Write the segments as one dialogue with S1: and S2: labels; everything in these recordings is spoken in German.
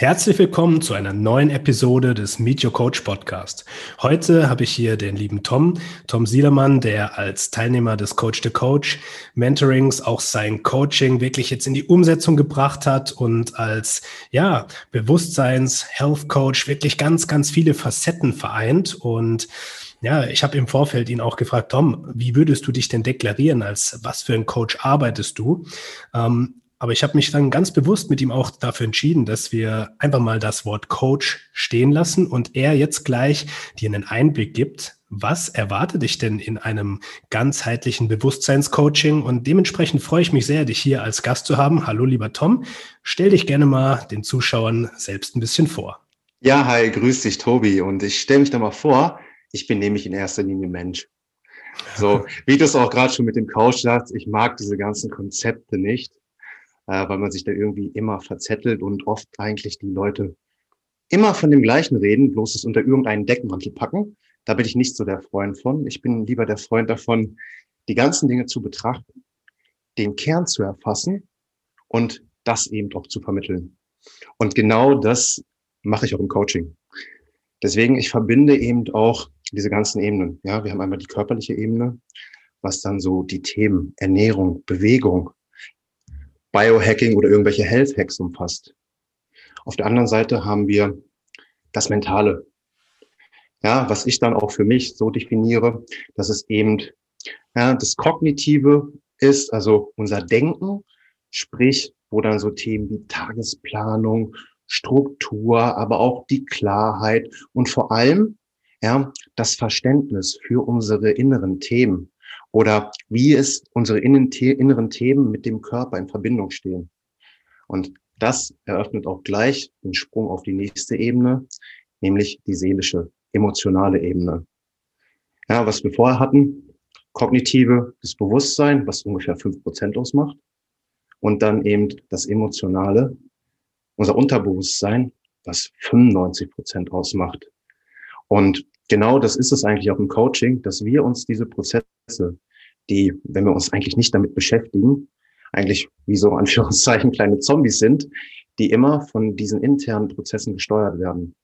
S1: Herzlich willkommen zu einer neuen Episode des Meet Your Coach Podcast. Heute habe ich hier den lieben Tom, Tom Siedermann, der als Teilnehmer des Coach the Coach Mentorings auch sein Coaching wirklich jetzt in die Umsetzung gebracht hat und als, ja, Bewusstseins Health Coach wirklich ganz, ganz viele Facetten vereint und ja, ich habe im Vorfeld ihn auch gefragt, Tom, wie würdest du dich denn deklarieren? Als was für ein Coach arbeitest du? Ähm, aber ich habe mich dann ganz bewusst mit ihm auch dafür entschieden, dass wir einfach mal das Wort Coach stehen lassen und er jetzt gleich dir einen Einblick gibt, was erwartet dich denn in einem ganzheitlichen Bewusstseinscoaching? Und dementsprechend freue ich mich sehr, dich hier als Gast zu haben. Hallo, lieber Tom. Stell dich gerne mal den Zuschauern selbst ein bisschen vor.
S2: Ja, hi, grüß dich, Tobi. Und ich stelle mich da mal vor, ich bin nämlich in erster Linie Mensch. So, wie du es auch gerade schon mit dem Coach sagst, ich mag diese ganzen Konzepte nicht äh, weil man sich da irgendwie immer verzettelt und oft eigentlich die Leute immer von dem Gleichen reden, bloß es unter irgendeinen Deckmantel packen. Da bin ich nicht so der Freund von. Ich bin lieber der Freund davon, die ganzen Dinge zu betrachten, den Kern zu erfassen und das eben auch zu vermitteln. Und genau das mache ich auch im Coaching. Deswegen, ich verbinde eben auch diese ganzen Ebenen. Ja, wir haben einmal die körperliche Ebene, was dann so die Themen Ernährung, Bewegung, Biohacking oder irgendwelche Health Hacks umfasst. Auf der anderen Seite haben wir das Mentale. Ja, was ich dann auch für mich so definiere, dass es eben ja, das Kognitive ist, also unser Denken, sprich, wo dann so Themen wie Tagesplanung, Struktur, aber auch die Klarheit und vor allem ja, das Verständnis für unsere inneren Themen oder wie es unsere inneren Themen mit dem Körper in Verbindung stehen. Und das eröffnet auch gleich den Sprung auf die nächste Ebene, nämlich die seelische, emotionale Ebene. Ja, was wir vorher hatten, kognitive, das Bewusstsein, was ungefähr fünf Prozent ausmacht. Und dann eben das emotionale, unser Unterbewusstsein, was 95 Prozent ausmacht. Und genau das ist es eigentlich auch im Coaching, dass wir uns diese Prozesse, die, wenn wir uns eigentlich nicht damit beschäftigen, eigentlich wie so Anführungszeichen kleine Zombies sind, die immer von diesen internen Prozessen gesteuert werden.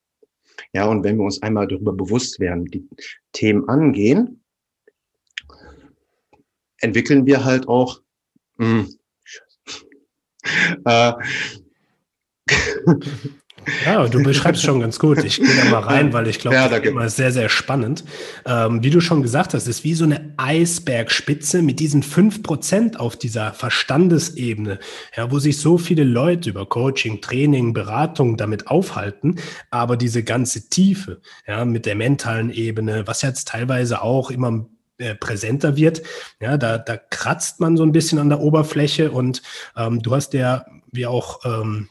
S2: Ja, und wenn wir uns einmal darüber bewusst werden, die Themen angehen, entwickeln wir halt auch mh, hm, äh,
S1: Ja, du beschreibst schon ganz gut. Ich gehe da mal rein, weil ich glaube, ja, das ist immer sehr, sehr spannend. Ähm, wie du schon gesagt hast, ist wie so eine Eisbergspitze mit diesen fünf Prozent auf dieser Verstandesebene, ja, wo sich so viele Leute über Coaching, Training, Beratung damit aufhalten. Aber diese ganze Tiefe, ja, mit der mentalen Ebene, was jetzt teilweise auch immer äh, präsenter wird. Ja, da, da kratzt man so ein bisschen an der Oberfläche und ähm, du hast ja, wie auch ähm,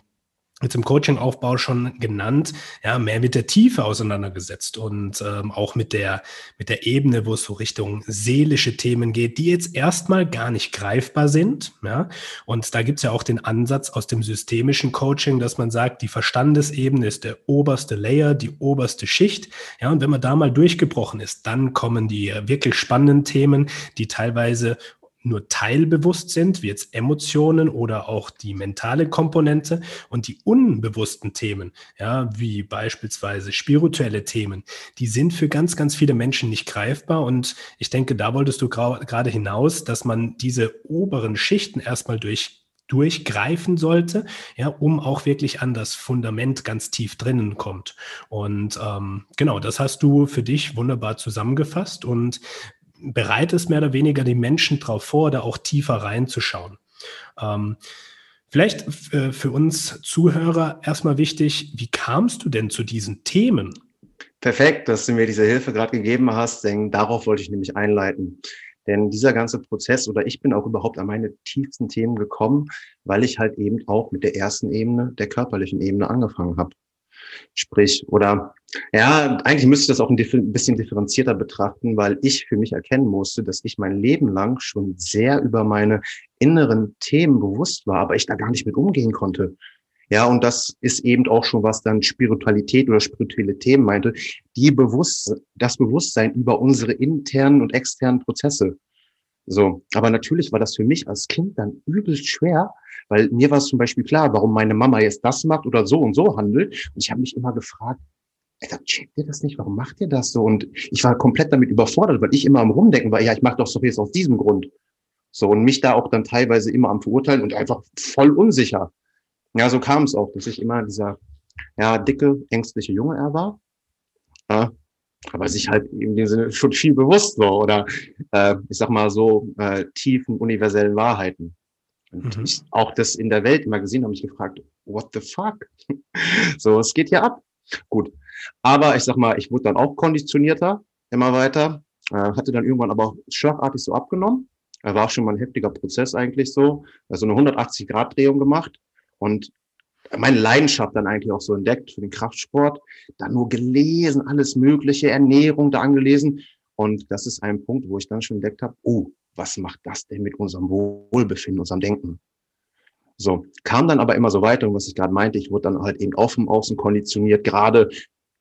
S1: jetzt im Coaching-Aufbau schon genannt, ja, mehr mit der Tiefe auseinandergesetzt und ähm, auch mit der, mit der Ebene, wo es so Richtung seelische Themen geht, die jetzt erstmal gar nicht greifbar sind. Ja. Und da gibt's ja auch den Ansatz aus dem systemischen Coaching, dass man sagt, die Verstandesebene ist der oberste Layer, die oberste Schicht. Ja, und wenn man da mal durchgebrochen ist, dann kommen die wirklich spannenden Themen, die teilweise nur teilbewusst sind, wie jetzt Emotionen oder auch die mentale Komponente und die unbewussten Themen, ja, wie beispielsweise spirituelle Themen, die sind für ganz, ganz viele Menschen nicht greifbar. Und ich denke, da wolltest du gerade hinaus, dass man diese oberen Schichten erstmal durch durchgreifen sollte, ja, um auch wirklich an das Fundament ganz tief drinnen kommt. Und ähm, genau, das hast du für dich wunderbar zusammengefasst. Und bereitest mehr oder weniger die Menschen darauf vor, da auch tiefer reinzuschauen. Ähm, vielleicht für, für uns Zuhörer erstmal wichtig, wie kamst du denn zu diesen Themen?
S2: Perfekt, dass du mir diese Hilfe gerade gegeben hast, denn darauf wollte ich nämlich einleiten. Denn dieser ganze Prozess oder ich bin auch überhaupt an meine tiefsten Themen gekommen, weil ich halt eben auch mit der ersten Ebene, der körperlichen Ebene angefangen habe. Sprich, oder ja, eigentlich müsste ich das auch ein bisschen differenzierter betrachten, weil ich für mich erkennen musste, dass ich mein Leben lang schon sehr über meine inneren Themen bewusst war, aber ich da gar nicht mit umgehen konnte. Ja, und das ist eben auch schon, was dann Spiritualität oder spirituelle Themen meinte, die bewusst, das Bewusstsein über unsere internen und externen Prozesse. So. Aber natürlich war das für mich als Kind dann übelst schwer, weil mir war es zum Beispiel klar, warum meine Mama jetzt das macht oder so und so handelt. Und ich habe mich immer gefragt, Alter, checkt ihr das nicht? Warum macht ihr das so? Und ich war komplett damit überfordert, weil ich immer am Rumdenken war, ja, ich mache doch so jetzt aus diesem Grund. So, und mich da auch dann teilweise immer am Verurteilen und einfach voll unsicher. Ja, so kam es auch, dass ich immer dieser, ja, dicke, ängstliche Junge er war. Ja, aber sich halt in dem Sinne schon viel bewusst so, oder äh, ich sag mal so äh, tiefen universellen Wahrheiten. Und mhm. ich auch das in der Welt immer gesehen habe, mich gefragt, what the fuck? so, es geht ja ab. Gut. Aber ich sag mal, ich wurde dann auch konditionierter, immer weiter, äh, hatte dann irgendwann aber auch schlagartig so abgenommen. Er war schon mal ein heftiger Prozess eigentlich so, also eine 180-Grad-Drehung gemacht und meine Leidenschaft dann eigentlich auch so entdeckt für den Kraftsport, dann nur gelesen, alles mögliche, Ernährung da angelesen. Und das ist ein Punkt, wo ich dann schon entdeckt habe, oh, was macht das denn mit unserem Wohlbefinden, unserem Denken? So, kam dann aber immer so weiter. Und was ich gerade meinte, ich wurde dann halt eben vom Außen konditioniert, gerade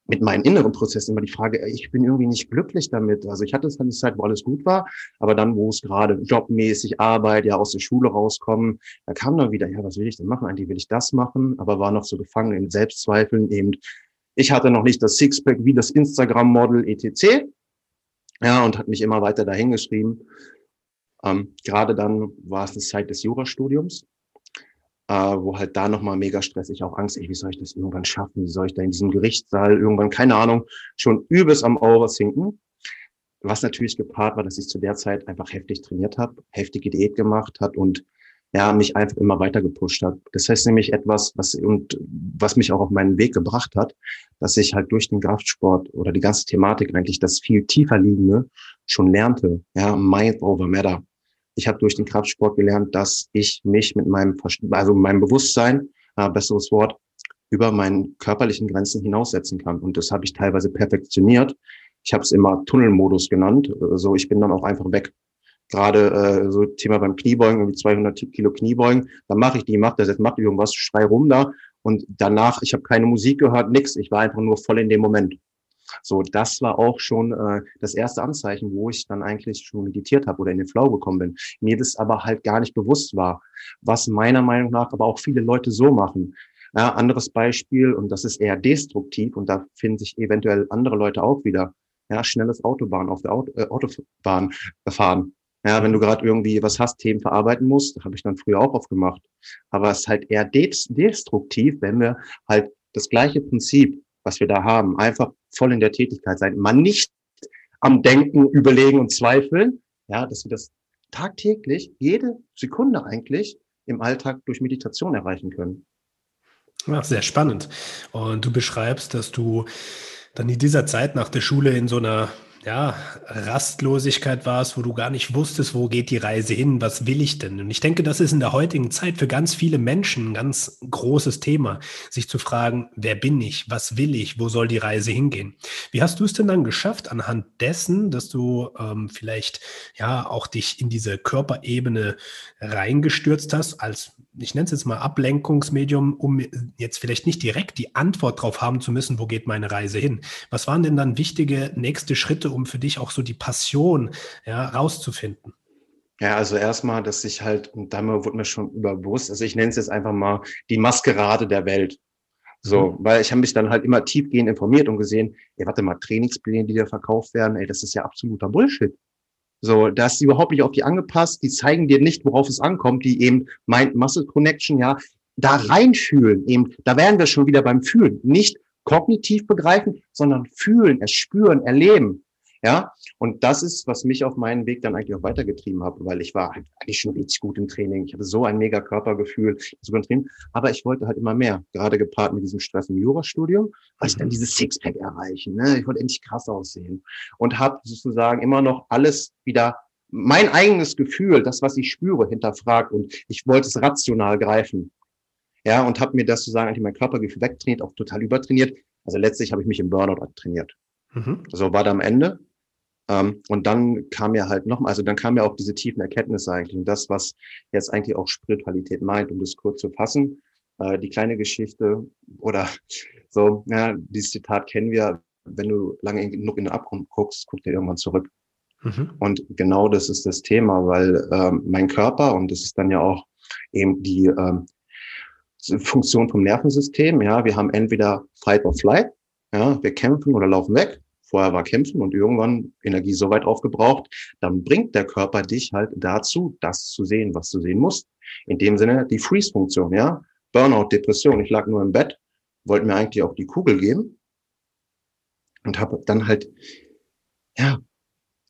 S2: mit meinen inneren Prozessen immer die Frage, ich bin irgendwie nicht glücklich damit. Also ich hatte es eine Zeit, wo alles gut war, aber dann, wo es gerade jobmäßig Arbeit, ja aus der Schule rauskommen, da kam dann wieder, ja, was will ich denn machen? Eigentlich will ich das machen, aber war noch so gefangen in Selbstzweifeln eben. Ich hatte noch nicht das Sixpack wie das Instagram-Model etc. Ja, und hat mich immer weiter dahingeschrieben. Ähm, gerade dann war es eine Zeit des Jurastudiums äh, wo halt da nochmal mega stressig auch Angst, ey, wie soll ich das irgendwann schaffen? Wie soll ich da in diesem Gerichtssaal irgendwann, keine Ahnung, schon übelst am Oversinken. Was natürlich gepaart war, dass ich zu der Zeit einfach heftig trainiert habe, heftige Diät gemacht hat und ja, mich einfach immer weiter gepusht hat. Das heißt nämlich etwas, was und was mich auch auf meinen Weg gebracht hat, dass ich halt durch den Kraftsport oder die ganze Thematik eigentlich das viel tiefer liegende schon lernte. Ja, Mind over Matter ich habe durch den Kraftsport gelernt, dass ich mich mit meinem, also meinem Bewusstsein, äh, besseres Wort, über meinen körperlichen Grenzen hinaussetzen kann. Und das habe ich teilweise perfektioniert. Ich habe es immer Tunnelmodus genannt. So, also ich bin dann auch einfach weg. Gerade äh, so Thema beim Kniebeugen, irgendwie 200 Kilo Kniebeugen, dann mache ich die, mache das jetzt, mache irgendwas, schrei rum da und danach, ich habe keine Musik gehört, nix. Ich war einfach nur voll in dem Moment. So, das war auch schon äh, das erste Anzeichen, wo ich dann eigentlich schon meditiert habe oder in den Flow gekommen bin. Mir das aber halt gar nicht bewusst war, was meiner Meinung nach aber auch viele Leute so machen. Ja, anderes Beispiel, und das ist eher destruktiv, und da finden sich eventuell andere Leute auch wieder. Ja, schnelles Autobahn auf der Auto, äh, Autobahn fahren. Ja, wenn du gerade irgendwie was hast, Themen verarbeiten musst, habe ich dann früher auch oft gemacht. Aber es ist halt eher destruktiv, wenn wir halt das gleiche Prinzip was wir da haben. Einfach voll in der Tätigkeit sein. Man nicht am Denken, Überlegen und Zweifeln. Ja, dass wir das tagtäglich, jede Sekunde eigentlich im Alltag durch Meditation erreichen können.
S1: Ja, sehr spannend. Und du beschreibst, dass du dann in dieser Zeit nach der Schule in so einer ja, Rastlosigkeit war es, wo du gar nicht wusstest, wo geht die Reise hin, was will ich denn? Und ich denke, das ist in der heutigen Zeit für ganz viele Menschen ein ganz großes Thema, sich zu fragen, wer bin ich, was will ich, wo soll die Reise hingehen? Wie hast du es denn dann geschafft, anhand dessen, dass du ähm, vielleicht ja auch dich in diese Körperebene reingestürzt hast, als ich nenne es jetzt mal Ablenkungsmedium, um jetzt vielleicht nicht direkt die Antwort darauf haben zu müssen, wo geht meine Reise hin? Was waren denn dann wichtige nächste Schritte, um für dich auch so die Passion ja, rauszufinden?
S2: Ja, also erstmal, dass ich halt, und damit wurde mir schon überbewusst, also ich nenne es jetzt einfach mal die Maskerade der Welt. So, mhm. weil ich habe mich dann halt immer tiefgehend informiert und gesehen, ey, warte mal, Trainingspläne, die da verkauft werden, ey, das ist ja absoluter Bullshit. So, da ist überhaupt nicht auf die angepasst. Die zeigen dir nicht, worauf es ankommt, die eben Mind-Muscle Connection, ja, da reinfühlen. Eben, da wären wir schon wieder beim Fühlen. Nicht kognitiv begreifen, sondern fühlen, es spüren, erleben. Ja, und das ist, was mich auf meinen Weg dann eigentlich auch weitergetrieben hat, weil ich war halt eigentlich schon richtig gut im Training. Ich hatte so ein mega Körpergefühl, sogar im Training. Aber ich wollte halt immer mehr, gerade gepaart mit diesem Stress im Jurastudium, weil ich dann mhm. dieses Sixpack erreichen. Ne? Ich wollte endlich krass aussehen und habe sozusagen immer noch alles wieder mein eigenes Gefühl, das, was ich spüre, hinterfragt und ich wollte es rational greifen. Ja, und habe mir das sozusagen eigentlich mein Körpergefühl wegtrainiert, auch total übertrainiert. Also letztlich habe ich mich im Burnout trainiert. Mhm. So war da am Ende. Ähm, und dann kam ja halt nochmal, also dann kam ja auch diese tiefen Erkenntnisse eigentlich und das, was jetzt eigentlich auch Spiritualität meint, um das kurz zu fassen. Äh, die kleine Geschichte oder so, ja, dieses Zitat kennen wir, wenn du lange genug in den Abgrund guckst, guck dir irgendwann zurück. Mhm. Und genau das ist das Thema, weil ähm, mein Körper, und das ist dann ja auch eben die ähm, Funktion vom Nervensystem, ja, wir haben entweder Fight or Flight, ja, wir kämpfen oder laufen weg, Vorher war Kämpfen und irgendwann Energie so weit aufgebraucht, dann bringt der Körper dich halt dazu, das zu sehen, was du sehen musst. In dem Sinne die Freeze-Funktion, ja. Burnout, Depression. Ich lag nur im Bett, wollte mir eigentlich auch die Kugel geben und habe dann halt, ja,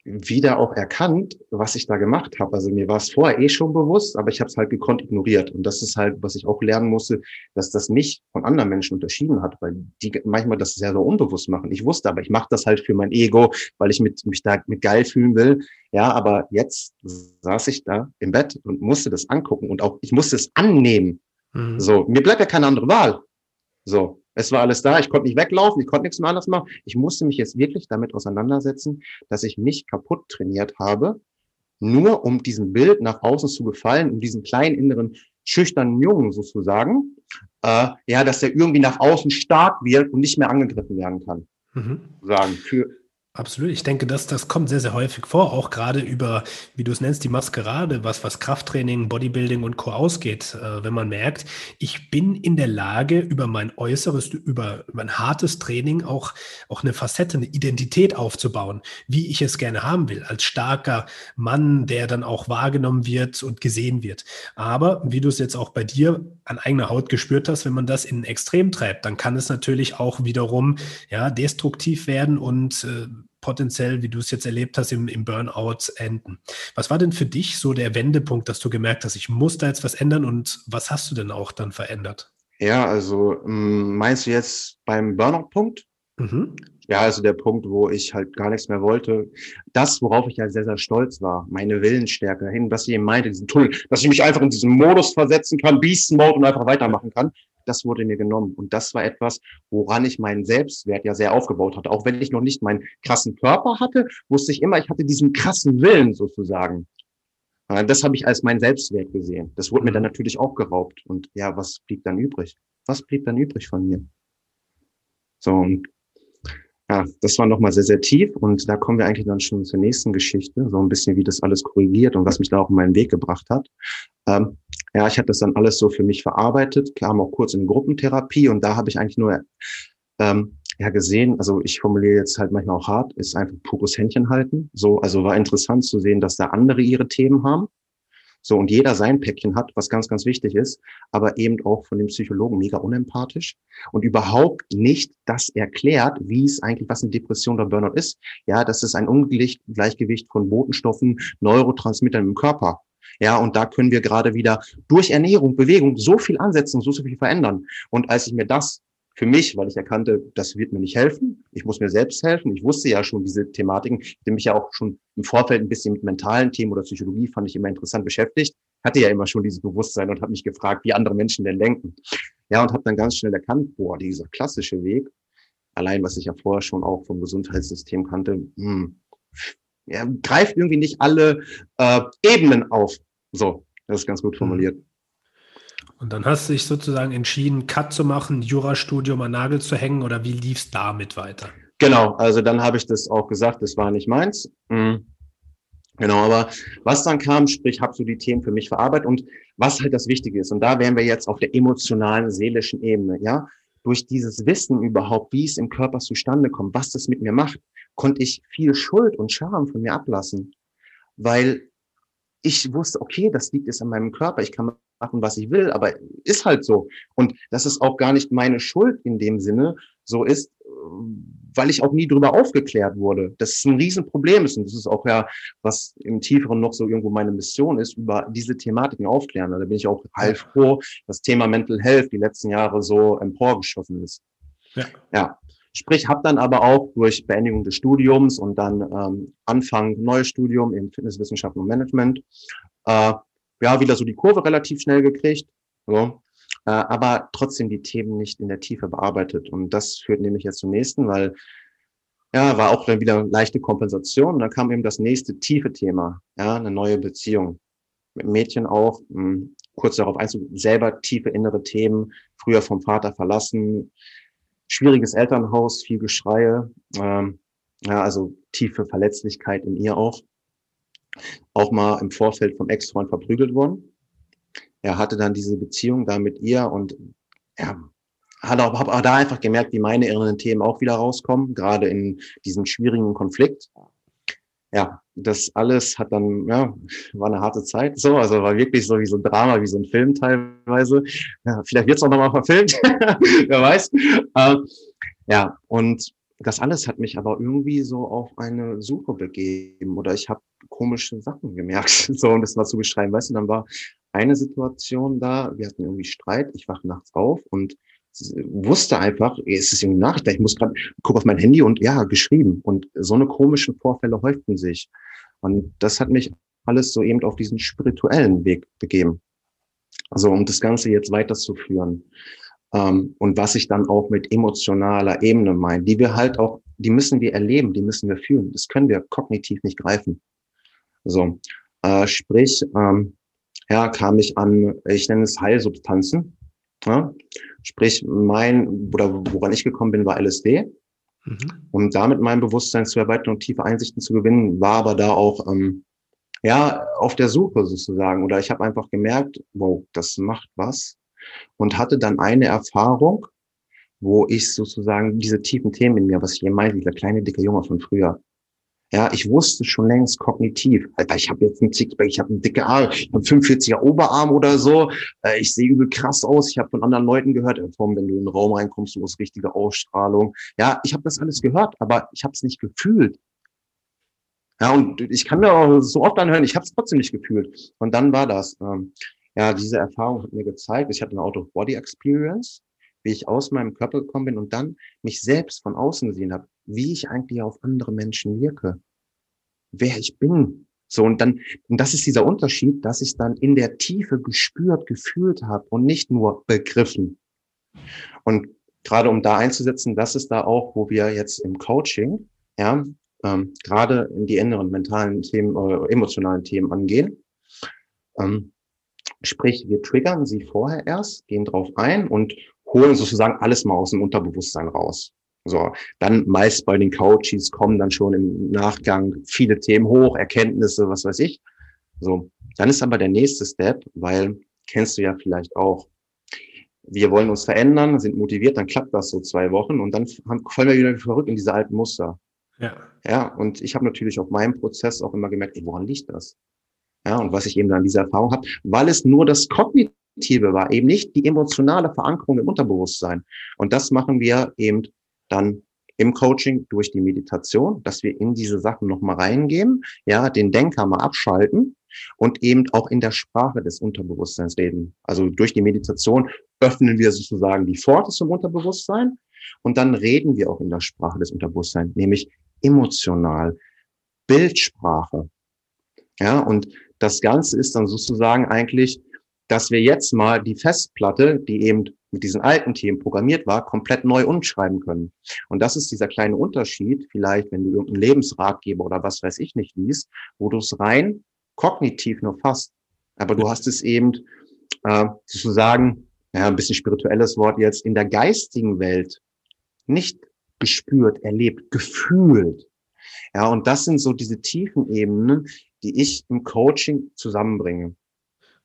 S2: wieder auch erkannt, was ich da gemacht habe. Also mir war es vorher eh schon bewusst, aber ich habe es halt gekonnt ignoriert. Und das ist halt, was ich auch lernen musste, dass das mich von anderen Menschen unterschieden hat, weil die manchmal das sehr so unbewusst machen. Ich wusste aber, ich mache das halt für mein Ego, weil ich mit, mich da mit geil fühlen will. Ja, aber jetzt saß ich da im Bett und musste das angucken und auch ich musste es annehmen. Mhm. So, mir bleibt ja keine andere Wahl. So, es war alles da, ich konnte nicht weglaufen, ich konnte nichts mehr anders machen. Ich musste mich jetzt wirklich damit auseinandersetzen, dass ich mich kaputt trainiert habe, nur um diesem Bild nach außen zu gefallen, um diesen kleinen inneren schüchternen Jungen sozusagen, äh, ja, dass er irgendwie nach außen stark wird und nicht mehr angegriffen werden kann. Mhm. Sagen, für,
S1: Absolut. Ich denke, dass das kommt sehr, sehr häufig vor, auch gerade über, wie du es nennst, die Maskerade, was, was Krafttraining, Bodybuilding und Co. ausgeht. Äh, wenn man merkt, ich bin in der Lage, über mein äußeres, über mein hartes Training auch, auch eine Facette, eine Identität aufzubauen, wie ich es gerne haben will, als starker Mann, der dann auch wahrgenommen wird und gesehen wird. Aber wie du es jetzt auch bei dir an eigener Haut gespürt hast, wenn man das in Extrem treibt, dann kann es natürlich auch wiederum ja, destruktiv werden und äh, potenziell, wie du es jetzt erlebt hast, im, im Burnout enden. Was war denn für dich so der Wendepunkt, dass du gemerkt hast, ich muss da jetzt was ändern und was hast du denn auch dann verändert?
S2: Ja, also ähm, meinst du jetzt beim Burnout-Punkt? Mhm. Ja, also der Punkt, wo ich halt gar nichts mehr wollte. Das, worauf ich ja sehr, sehr stolz war, meine Willensstärke hin, was ich eben meinte, diesen Tunnel, dass ich mich einfach in diesen Modus versetzen kann, Beast Mode und einfach weitermachen kann das wurde mir genommen. Und das war etwas, woran ich meinen Selbstwert ja sehr aufgebaut hatte. Auch wenn ich noch nicht meinen krassen Körper hatte, wusste ich immer, ich hatte diesen krassen Willen sozusagen. Das habe ich als mein Selbstwert gesehen. Das wurde mir dann mhm. natürlich auch geraubt. Und ja, was blieb dann übrig? Was blieb dann übrig von mir? So, und ja, das war nochmal sehr, sehr tief und da kommen wir eigentlich dann schon zur nächsten Geschichte, so ein bisschen, wie das alles korrigiert und was mich da auch in meinen Weg gebracht hat. Ähm, ja, ich habe das dann alles so für mich verarbeitet, kam auch kurz in Gruppentherapie und da habe ich eigentlich nur ähm, ja gesehen, also ich formuliere jetzt halt manchmal auch hart, ist einfach pures Händchen halten. So, also war interessant zu sehen, dass da andere ihre Themen haben so, und jeder sein Päckchen hat, was ganz, ganz wichtig ist, aber eben auch von dem Psychologen mega unempathisch und überhaupt nicht das erklärt, wie es eigentlich, was eine Depression oder Burnout ist. Ja, das ist ein Ungleichgewicht von Botenstoffen, Neurotransmittern im Körper. Ja, und da können wir gerade wieder durch Ernährung, Bewegung so viel ansetzen, so, so viel verändern. Und als ich mir das für mich, weil ich erkannte, das wird mir nicht helfen. Ich muss mir selbst helfen. Ich wusste ja schon diese Thematiken. Ich hatte mich ja auch schon im Vorfeld ein bisschen mit mentalen Themen oder Psychologie fand ich immer interessant beschäftigt. Hatte ja immer schon dieses Bewusstsein und habe mich gefragt, wie andere Menschen denn denken. Ja, und habe dann ganz schnell erkannt, boah, dieser klassische Weg, allein was ich ja vorher schon auch vom Gesundheitssystem kannte, hm, ja, greift irgendwie nicht alle äh, Ebenen auf. So, das ist ganz gut formuliert.
S1: Und dann hast du dich sozusagen entschieden, Cut zu machen, Jurastudium an Nagel zu hängen oder wie lief es damit weiter?
S2: Genau, also dann habe ich das auch gesagt, das war nicht meins. Mhm. Genau, aber was dann kam, sprich, habe so die Themen für mich verarbeitet und was halt das Wichtige ist. Und da wären wir jetzt auf der emotionalen, seelischen Ebene, ja. Durch dieses Wissen überhaupt, wie es im Körper zustande kommt, was das mit mir macht, konnte ich viel Schuld und Scham von mir ablassen. Weil ich wusste, okay, das liegt jetzt an meinem Körper. Ich kann machen, was ich will, aber ist halt so. Und das ist auch gar nicht meine Schuld in dem Sinne, so ist, weil ich auch nie darüber aufgeklärt wurde. Das ist ein Riesenproblem ist und das ist auch ja, was im Tieferen noch so irgendwo meine Mission ist, über diese Thematiken aufklären. Da bin ich auch halb froh, dass Thema Mental Health die letzten Jahre so emporgeschossen ist. Ja. ja. Sprich, habe dann aber auch durch Beendigung des Studiums und dann ähm, Anfang neues Studium in Fitnesswissenschaften und Management äh, ja, wieder so die Kurve relativ schnell gekriegt. So. äh, aber trotzdem die Themen nicht in der Tiefe bearbeitet. Und das führt nämlich jetzt zum nächsten, weil ja, war auch dann wieder leichte Kompensation. Und dann kam eben das nächste tiefe Thema, ja, eine neue Beziehung. Mit Mädchen auch, mh, hm, kurz darauf einzugehen, selber tiefe innere Themen, früher vom Vater verlassen, schwieriges Elternhaus, viel Geschreie, ähm, ja, also tiefe Verletzlichkeit in ihr auch. Auch mal im Vorfeld vom Ex-Freund verprügelt worden. Er hatte dann diese Beziehung da mit ihr und ja, hat auch, hab auch da einfach gemerkt, wie meine inneren Themen auch wieder rauskommen, gerade in diesem schwierigen Konflikt. Ja, das alles hat dann, ja, war eine harte Zeit. So, also war wirklich so wie so ein Drama, wie so ein Film teilweise. Ja, vielleicht wird es auch nochmal verfilmt, wer weiß. Äh, ja, und das alles hat mich aber irgendwie so auf eine Suche begeben oder ich habe komische Sachen gemerkt, so um das mal zu beschreiben. Weißt du, dann war eine Situation da, wir hatten irgendwie Streit, ich wache nachts auf und wusste einfach, es ist irgendwie Nachricht, ich muss gerade gucken auf mein Handy und ja, geschrieben. Und so eine komischen Vorfälle häuften sich. Und das hat mich alles so eben auf diesen spirituellen Weg begeben. Also um das Ganze jetzt weiterzuführen. Ähm, und was ich dann auch mit emotionaler Ebene meine, die wir halt auch, die müssen wir erleben, die müssen wir fühlen. Das können wir kognitiv nicht greifen. So, äh, sprich, ähm, ja, kam ich an, ich nenne es Heilsubstanzen. Ja? Sprich, mein, oder woran ich gekommen bin, war LSD. Mhm. Um damit mein Bewusstsein zu erweitern und tiefe Einsichten zu gewinnen, war aber da auch ähm, ja auf der Suche sozusagen. Oder ich habe einfach gemerkt, wow, das macht was. Und hatte dann eine Erfahrung, wo ich sozusagen diese tiefen Themen in mir, was ich hier meinte, dieser kleine, dicke Junge von früher, ja, ich wusste schon längst kognitiv, Alter, ich habe jetzt einen Sixpack, ich habe einen dicke Arm, ich habe 45er Oberarm oder so, äh, ich sehe übel krass aus, ich habe von anderen Leuten gehört, äh, Tom, wenn du in den Raum reinkommst, du hast richtige Ausstrahlung. Ja, ich habe das alles gehört, aber ich habe es nicht gefühlt. Ja, und ich kann mir auch so oft anhören, ich habe es trotzdem nicht gefühlt. Und dann war das. Ähm, ja, diese Erfahrung hat mir gezeigt, ich hatte eine Out-of-Body-Experience, wie ich aus meinem Körper gekommen bin und dann mich selbst von außen gesehen habe wie ich eigentlich auf andere Menschen wirke, wer ich bin. So, und dann, und das ist dieser Unterschied, dass ich dann in der Tiefe gespürt, gefühlt habe und nicht nur begriffen. Und gerade um da einzusetzen, das ist da auch, wo wir jetzt im Coaching, ja, ähm, gerade in die inneren mentalen Themen, äh, emotionalen Themen angehen. Ähm, sprich, wir triggern sie vorher erst, gehen drauf ein und holen sozusagen alles mal aus dem Unterbewusstsein raus. So, dann meist bei den Coaches kommen dann schon im Nachgang viele Themen hoch, Erkenntnisse, was weiß ich. So, dann ist aber der nächste Step, weil kennst du ja vielleicht auch. Wir wollen uns verändern, sind motiviert, dann klappt das so zwei Wochen und dann fallen wir wieder verrückt in diese alten Muster. Ja. Ja, und ich habe natürlich auf meinem Prozess auch immer gemerkt, woran liegt das? Ja, und was ich eben dann diese Erfahrung habe, weil es nur das Kognitive war, eben nicht die emotionale Verankerung im Unterbewusstsein. Und das machen wir eben dann im Coaching durch die Meditation, dass wir in diese Sachen nochmal reingehen, ja, den Denker mal abschalten und eben auch in der Sprache des Unterbewusstseins reden. Also durch die Meditation öffnen wir sozusagen die Pforte zum Unterbewusstsein und dann reden wir auch in der Sprache des Unterbewusstseins, nämlich emotional, Bildsprache. Ja, und das Ganze ist dann sozusagen eigentlich, dass wir jetzt mal die Festplatte, die eben mit diesen alten Themen programmiert war, komplett neu umschreiben können. Und das ist dieser kleine Unterschied, vielleicht, wenn du irgendeinen Lebensratgeber oder was weiß ich nicht liest, wo du es rein kognitiv nur fasst. Aber du hast es eben äh, sozusagen, ja, ein bisschen spirituelles Wort jetzt, in der geistigen Welt nicht gespürt, erlebt, gefühlt. Ja, und das sind so diese tiefen Ebenen, die ich im Coaching zusammenbringe.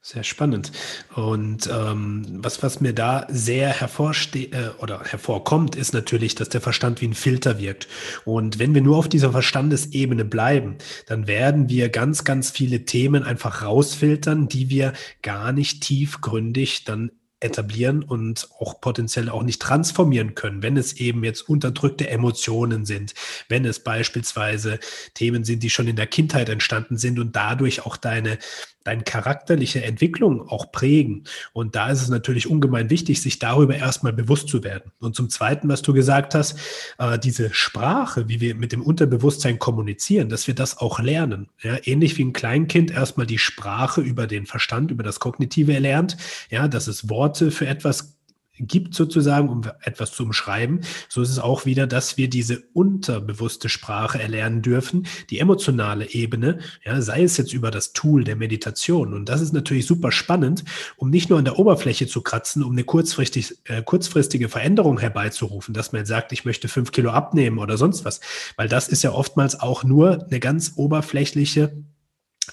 S1: Sehr spannend. Und ähm, was, was mir da sehr hervorsteht äh, oder hervorkommt, ist natürlich, dass der Verstand wie ein Filter wirkt. Und wenn wir nur auf dieser Verstandesebene bleiben, dann werden wir ganz, ganz viele Themen einfach rausfiltern, die wir gar nicht tiefgründig dann etablieren und auch potenziell auch nicht transformieren können, wenn es eben jetzt unterdrückte Emotionen sind, wenn es beispielsweise Themen sind, die schon in der Kindheit entstanden sind und dadurch auch deine deine charakterliche Entwicklung auch prägen. Und da ist es natürlich ungemein wichtig, sich darüber erstmal bewusst zu werden. Und zum Zweiten, was du gesagt hast, äh, diese Sprache, wie wir mit dem Unterbewusstsein kommunizieren, dass wir das auch lernen. Ja, ähnlich wie ein Kleinkind erstmal die Sprache über den Verstand, über das Kognitive erlernt, ja, dass es Worte für etwas gibt sozusagen, um etwas zu umschreiben. So ist es auch wieder, dass wir diese unterbewusste Sprache erlernen dürfen, die emotionale Ebene, ja, sei es jetzt über das Tool der Meditation. Und das ist natürlich super spannend, um nicht nur an der Oberfläche zu kratzen, um eine kurzfristig, äh, kurzfristige Veränderung herbeizurufen, dass man sagt, ich möchte fünf Kilo abnehmen oder sonst was, weil das ist ja oftmals auch nur eine ganz oberflächliche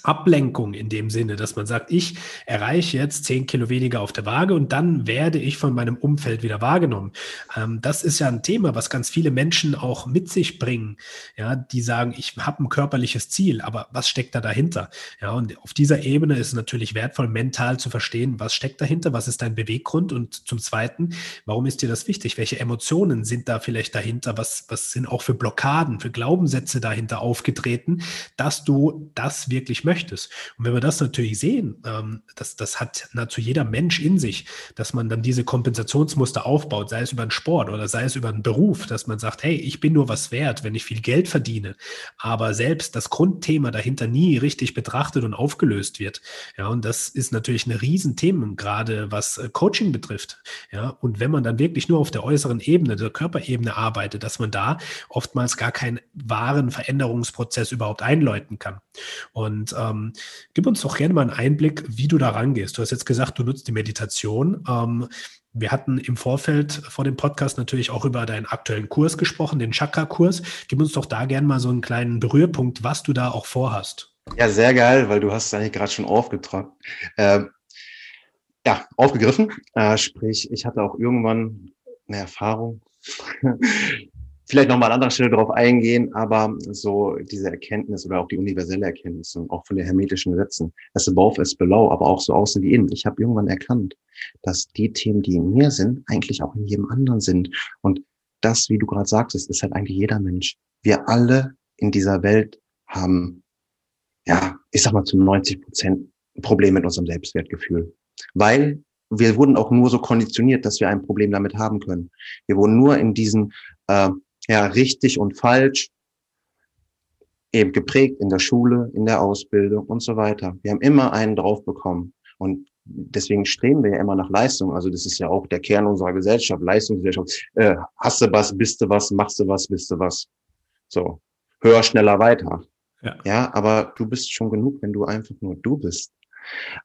S1: Ablenkung in dem Sinne, dass man sagt, ich erreiche jetzt zehn Kilo weniger auf der Waage und dann werde ich von meinem Umfeld wieder wahrgenommen. Ähm, das ist ja ein Thema, was ganz viele Menschen auch mit sich bringen. Ja, die sagen, ich habe ein körperliches Ziel, aber was steckt da dahinter? Ja, und auf dieser Ebene ist es natürlich wertvoll, mental zu verstehen, was steckt dahinter, was ist dein Beweggrund und zum Zweiten, warum ist dir das wichtig? Welche Emotionen sind da vielleicht dahinter? Was, was sind auch für Blockaden, für Glaubenssätze dahinter aufgetreten, dass du das wirklich möchtest. Und wenn wir das natürlich sehen, ähm, das, das hat nahezu jeder Mensch in sich, dass man dann diese Kompensationsmuster aufbaut, sei es über einen Sport oder sei es über einen Beruf, dass man sagt, hey, ich bin nur was wert, wenn ich viel Geld verdiene, aber selbst das Grundthema dahinter nie richtig betrachtet und aufgelöst wird. Ja, und das ist natürlich ein Riesenthema, gerade was äh, Coaching betrifft. Ja, und wenn man dann wirklich nur auf der äußeren Ebene, der Körperebene arbeitet, dass man da oftmals gar keinen wahren Veränderungsprozess überhaupt einläuten kann. Und ähm, gib uns doch gerne mal einen Einblick, wie du da rangehst. Du hast jetzt gesagt, du nutzt die Meditation. Ähm, wir hatten im Vorfeld vor dem Podcast natürlich auch über deinen aktuellen Kurs gesprochen, den Chakra-Kurs. Gib uns doch da gerne mal so einen kleinen Berührpunkt, was du da auch vorhast.
S2: Ja, sehr geil, weil du hast es eigentlich gerade schon aufgetragen. Äh, ja, aufgegriffen. Äh, sprich, ich hatte auch irgendwann eine Erfahrung vielleicht nochmal an anderer Stelle darauf eingehen, aber so diese Erkenntnis oder auch die universelle Erkenntnis und auch von den hermetischen Gesetzen, das above ist below, aber auch so außen wie innen. Ich habe irgendwann erkannt, dass die Themen, die in mir sind, eigentlich auch in jedem anderen sind. Und das, wie du gerade sagtest, ist halt eigentlich jeder Mensch. Wir alle in dieser Welt haben, ja, ich sag mal zu 90 Prozent Problem mit unserem Selbstwertgefühl. Weil wir wurden auch nur so konditioniert, dass wir ein Problem damit haben können. Wir wurden nur in diesen äh, ja, richtig und falsch, eben geprägt in der Schule, in der Ausbildung und so weiter. Wir haben immer einen drauf bekommen. Und deswegen streben wir ja immer nach Leistung. Also das ist ja auch der Kern unserer Gesellschaft, Leistungsgesellschaft. Äh, hast du was, bist du was, machst du was, bist du was. So, höher, schneller, weiter. Ja. ja, aber du bist schon genug, wenn du einfach nur du bist.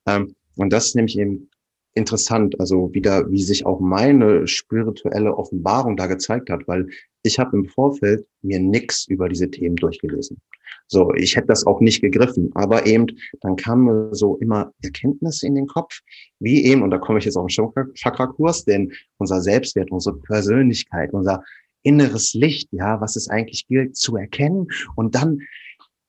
S2: Ähm, und das ist nämlich eben interessant, also wieder, wie sich auch meine spirituelle Offenbarung da gezeigt hat, weil ich habe im Vorfeld mir nix über diese Themen durchgelesen. So, ich hätte das auch nicht gegriffen, aber eben, dann kamen so immer Erkenntnisse in den Kopf, wie eben, und da komme ich jetzt auf den Chakra-Kurs, denn unser Selbstwert, unsere Persönlichkeit, unser inneres Licht, ja, was es eigentlich gilt zu erkennen und dann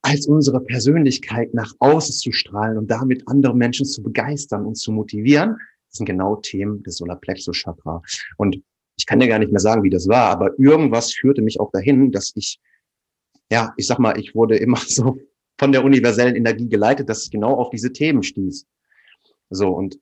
S2: als unsere Persönlichkeit nach außen zu strahlen und damit andere Menschen zu begeistern und zu motivieren, sind genau Themen des Solarplexus-Chakra. Und ich kann dir gar nicht mehr sagen, wie das war, aber irgendwas führte mich auch dahin, dass ich, ja, ich sag mal, ich wurde immer so von der universellen Energie geleitet, dass ich genau auf diese Themen stieß. So, und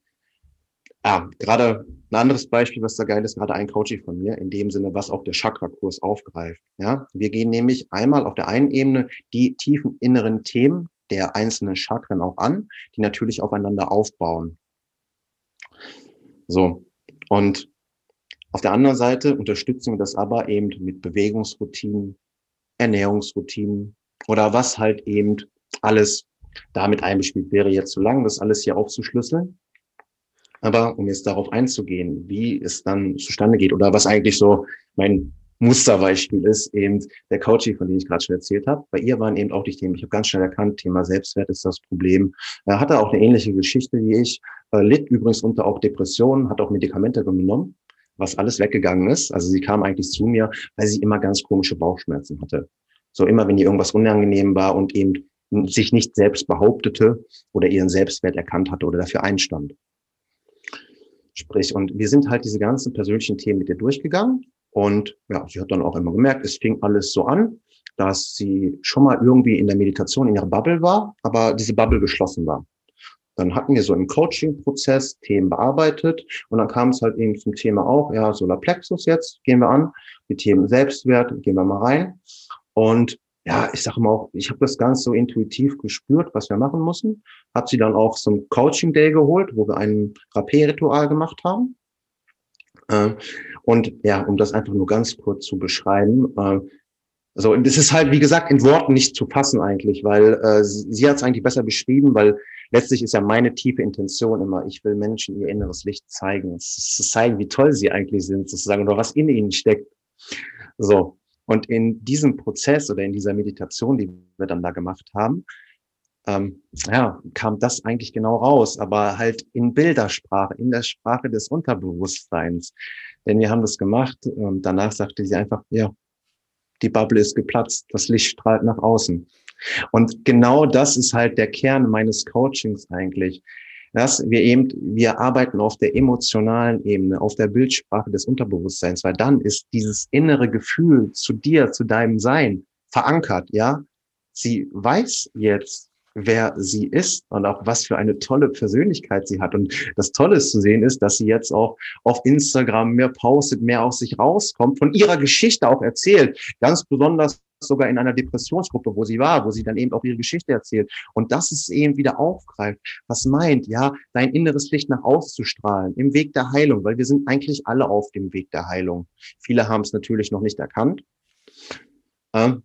S2: ja, gerade ein anderes Beispiel, was da geil ist, gerade ein Coaching von mir, in dem Sinne, was auch der Chakra-Kurs aufgreift. Ja, wir gehen nämlich einmal auf der einen Ebene die tiefen inneren Themen der einzelnen Chakren auch an, die natürlich aufeinander aufbauen. So. Und auf der anderen Seite unterstützen wir das aber eben mit Bewegungsroutinen, Ernährungsroutinen oder was halt eben alles damit einbespielt wäre jetzt zu lang, das alles hier aufzuschlüsseln. Aber um jetzt darauf einzugehen, wie es dann zustande geht oder was eigentlich so mein Musterbeispiel ist, eben der Coaching, von dem ich gerade schon erzählt habe. Bei ihr waren eben auch die Themen, ich habe ganz schnell erkannt, Thema Selbstwert ist das Problem. Er hatte auch eine ähnliche Geschichte wie ich, äh, litt übrigens unter auch Depressionen, hat auch Medikamente genommen, was alles weggegangen ist. Also sie kam eigentlich zu mir, weil sie immer ganz komische Bauchschmerzen hatte. So immer, wenn ihr irgendwas unangenehm war und eben sich nicht selbst behauptete oder ihren Selbstwert erkannt hatte oder dafür einstand. Sprich, und wir sind halt diese ganzen persönlichen Themen mit ihr durchgegangen und ja, sie hat dann auch immer gemerkt, es fing alles so an, dass sie schon mal irgendwie in der Meditation in ihrer Bubble war, aber diese Bubble geschlossen war. dann hatten wir so im Coaching-Prozess Themen bearbeitet und dann kam es halt eben zum Thema auch, ja, Solarplexus jetzt, gehen wir an, die Themen Selbstwert, gehen wir mal rein. Und ja, ich sage mal auch, ich habe das ganz so intuitiv gespürt, was wir machen müssen. Habe sie dann auch zum Coaching Day geholt, wo wir ein Rapé-Ritual gemacht haben. Äh, und ja, um das einfach nur ganz kurz zu beschreiben, äh, so, und das ist halt, wie gesagt, in Worten nicht zu fassen eigentlich, weil äh, sie, sie hat es eigentlich besser beschrieben, weil letztlich ist ja meine tiefe Intention immer, ich will Menschen ihr inneres Licht zeigen, zu zeigen, wie toll sie eigentlich sind, sozusagen, oder was in ihnen steckt. So. Und in diesem Prozess oder in dieser Meditation, die wir dann da gemacht haben, ähm, ja, kam das eigentlich genau raus, aber halt in Bildersprache, in der Sprache des Unterbewusstseins. Denn wir haben das gemacht und danach sagte sie einfach, ja, die Bubble ist geplatzt, das Licht strahlt nach außen. Und genau das ist halt der Kern meines Coachings eigentlich. Dass wir eben, wir arbeiten auf der emotionalen Ebene, auf der Bildsprache des Unterbewusstseins, weil dann ist dieses innere Gefühl zu dir, zu deinem Sein verankert, ja. Sie weiß jetzt, wer sie ist und auch was für eine tolle Persönlichkeit sie hat. Und das Tolle ist zu sehen ist, dass sie jetzt auch auf Instagram mehr postet, mehr aus sich rauskommt, von ihrer Geschichte auch erzählt. Ganz besonders sogar in einer Depressionsgruppe, wo sie war, wo sie dann eben auch ihre Geschichte erzählt. Und das ist eben wieder aufgreift, was meint, ja, dein inneres Licht nach auszustrahlen, im Weg der Heilung, weil wir sind eigentlich alle auf dem Weg der Heilung. Viele haben es natürlich noch nicht erkannt. Ähm,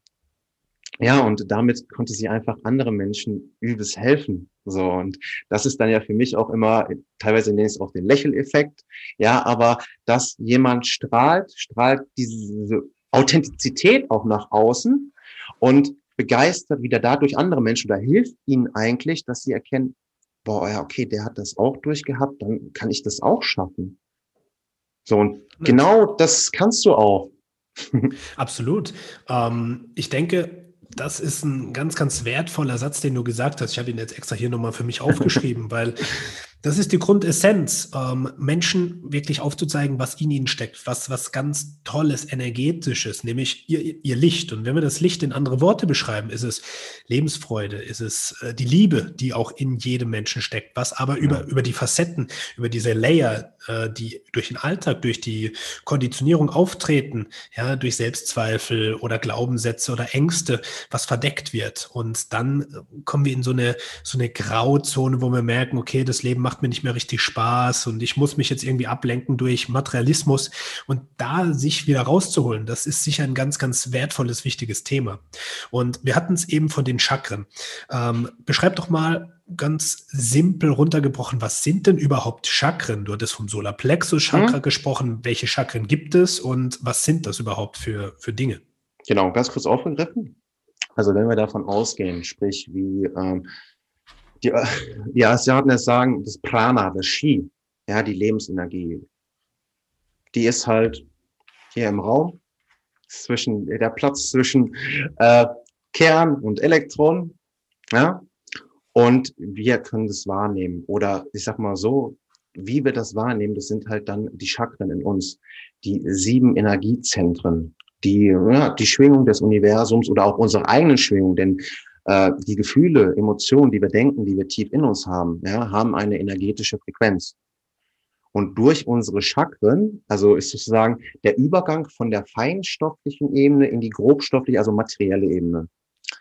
S2: ja, und damit konnte sie einfach anderen Menschen übelst helfen. So, und das ist dann ja für mich auch immer, teilweise nenne ich es auch den Lächeleffekt. Ja, aber dass jemand strahlt, strahlt diese Authentizität auch nach außen und begeistert wieder dadurch andere Menschen oder hilft ihnen eigentlich, dass sie erkennen, boah, ja, okay, der hat das auch durchgehabt, dann kann ich das auch schaffen. So, und genau das kannst du auch.
S1: Absolut. Ähm, ich denke, das ist ein ganz, ganz wertvoller Satz, den du gesagt hast. Ich habe ihn jetzt extra hier nochmal für mich aufgeschrieben, weil das ist die Grundessenz, ähm, Menschen wirklich aufzuzeigen, was in ihnen steckt, was, was ganz Tolles, Energetisches, nämlich ihr, ihr Licht. Und wenn wir das Licht in andere Worte beschreiben, ist es Lebensfreude, ist es äh, die Liebe, die auch in jedem Menschen steckt, was aber ja. über, über die Facetten, über diese Layer, äh, die durch den Alltag, durch die Konditionierung auftreten, ja, durch Selbstzweifel oder Glaubenssätze oder Ängste, was verdeckt wird. Und dann äh, kommen wir in so eine, so eine Grauzone, wo wir merken, okay, das Leben macht mir nicht mehr richtig Spaß und ich muss mich jetzt irgendwie ablenken durch Materialismus und da sich wieder rauszuholen, das ist sicher ein ganz, ganz wertvolles, wichtiges Thema. Und wir hatten es eben von den Chakren. Ähm, beschreib doch mal ganz simpel runtergebrochen, was sind denn überhaupt Chakren? Du hattest vom Solarplexus-Chakra mhm. gesprochen. Welche Chakren gibt es und was sind das überhaupt für, für Dinge?
S2: Genau, ganz kurz aufgegriffen. Also wenn wir davon ausgehen, sprich wie ähm, die, die Asiaten es sagen, das Prana, das Ski, ja, die Lebensenergie, die ist halt hier im Raum, zwischen, der Platz zwischen äh, Kern und Elektron, ja, und wir können das wahrnehmen. Oder ich sag mal so, wie wir das wahrnehmen, das sind halt dann die Chakren in uns, die sieben Energiezentren, die, ja, die Schwingung des Universums oder auch unsere eigenen Schwingungen, denn äh, die Gefühle, Emotionen, die wir denken, die wir tief in uns haben, ja, haben eine energetische Frequenz. Und durch unsere Chakren, also ist sozusagen der Übergang von der feinstofflichen Ebene in die grobstoffliche, also materielle Ebene.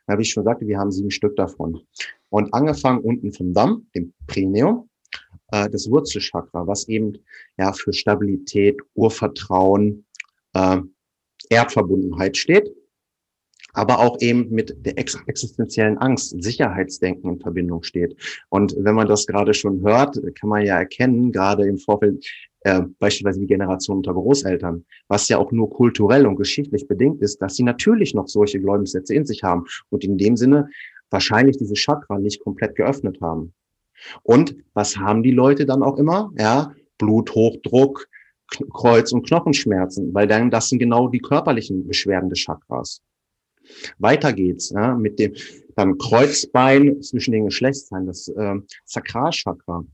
S2: Ja, wie ich schon sagte, wir haben sieben Stück davon. Und angefangen unten vom Damm, dem Prineum, äh, das Wurzelchakra, was eben ja für Stabilität, Urvertrauen, äh, Erdverbundenheit steht aber auch eben mit der existenziellen Angst, Sicherheitsdenken in Verbindung steht. Und wenn man das gerade schon hört, kann man ja erkennen, gerade im Vorfeld, äh, beispielsweise die Generation unter Großeltern, was ja auch nur kulturell und geschichtlich bedingt ist, dass sie natürlich noch solche Glaubenssätze in sich haben und in dem Sinne wahrscheinlich diese Chakra nicht komplett geöffnet haben. Und was haben die Leute dann auch immer? Ja, Bluthochdruck, Kreuz- und Knochenschmerzen, weil dann das sind genau die körperlichen Beschwerden des Chakras. Weiter geht's ja, mit dem dann Kreuzbein zwischen den Geschlechtsteilen, das äh, Sakralchakra.